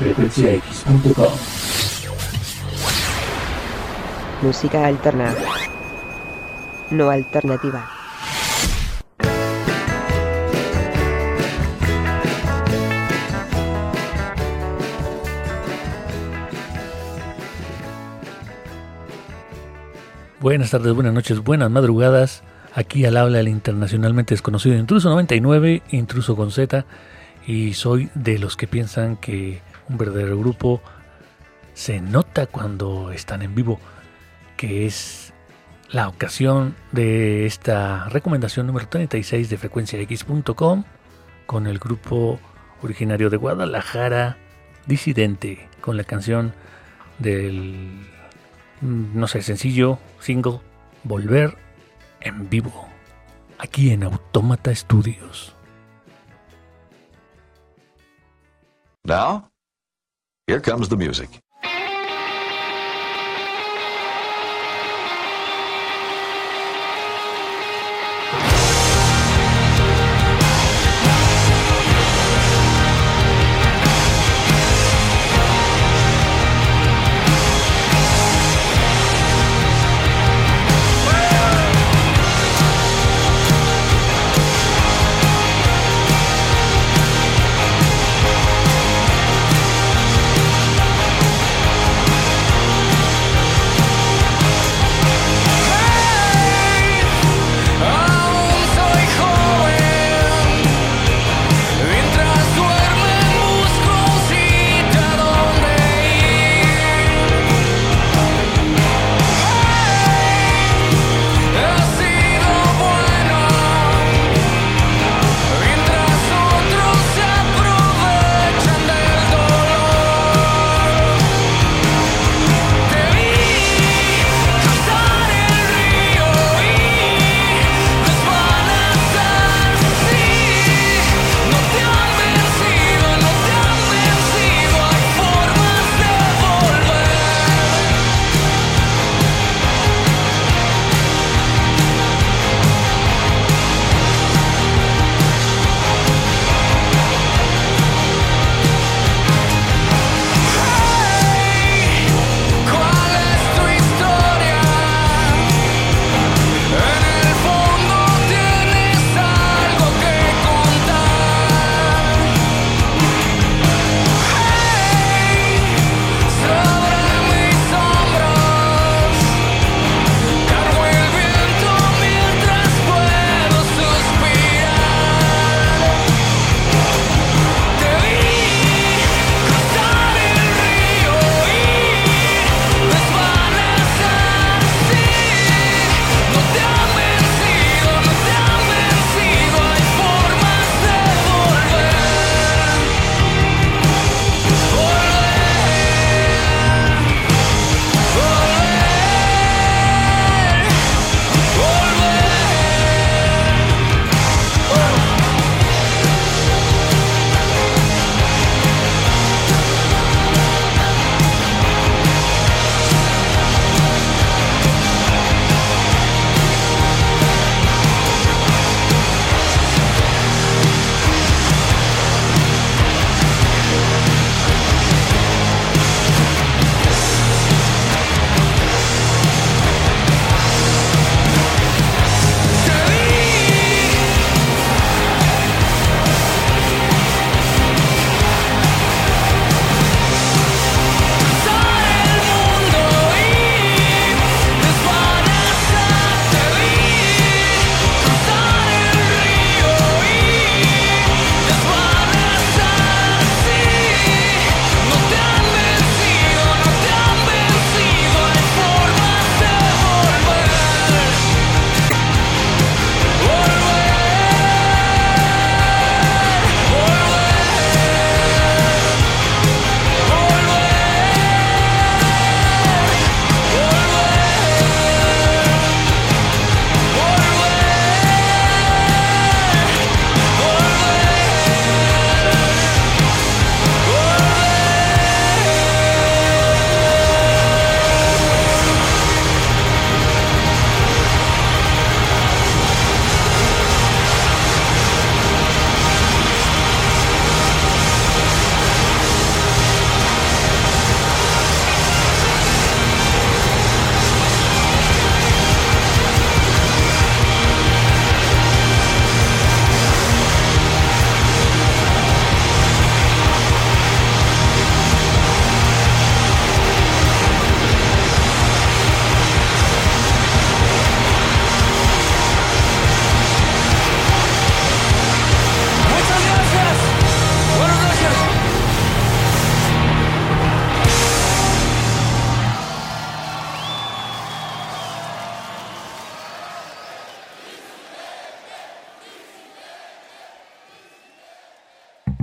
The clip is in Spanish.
frecuenciax.com. Música alterna. No alternativa. Buenas tardes, buenas noches, buenas madrugadas. Aquí al habla el internacionalmente desconocido Intruso 99, Intruso con Z, y soy de los que piensan que un verdadero grupo se nota cuando están en vivo, que es la ocasión de esta recomendación número 36 de frecuenciax.com con el grupo originario de Guadalajara, Disidente, con la canción del, no sé, sencillo, single, Volver en vivo, aquí en Autómata Studios. Now, here comes the music.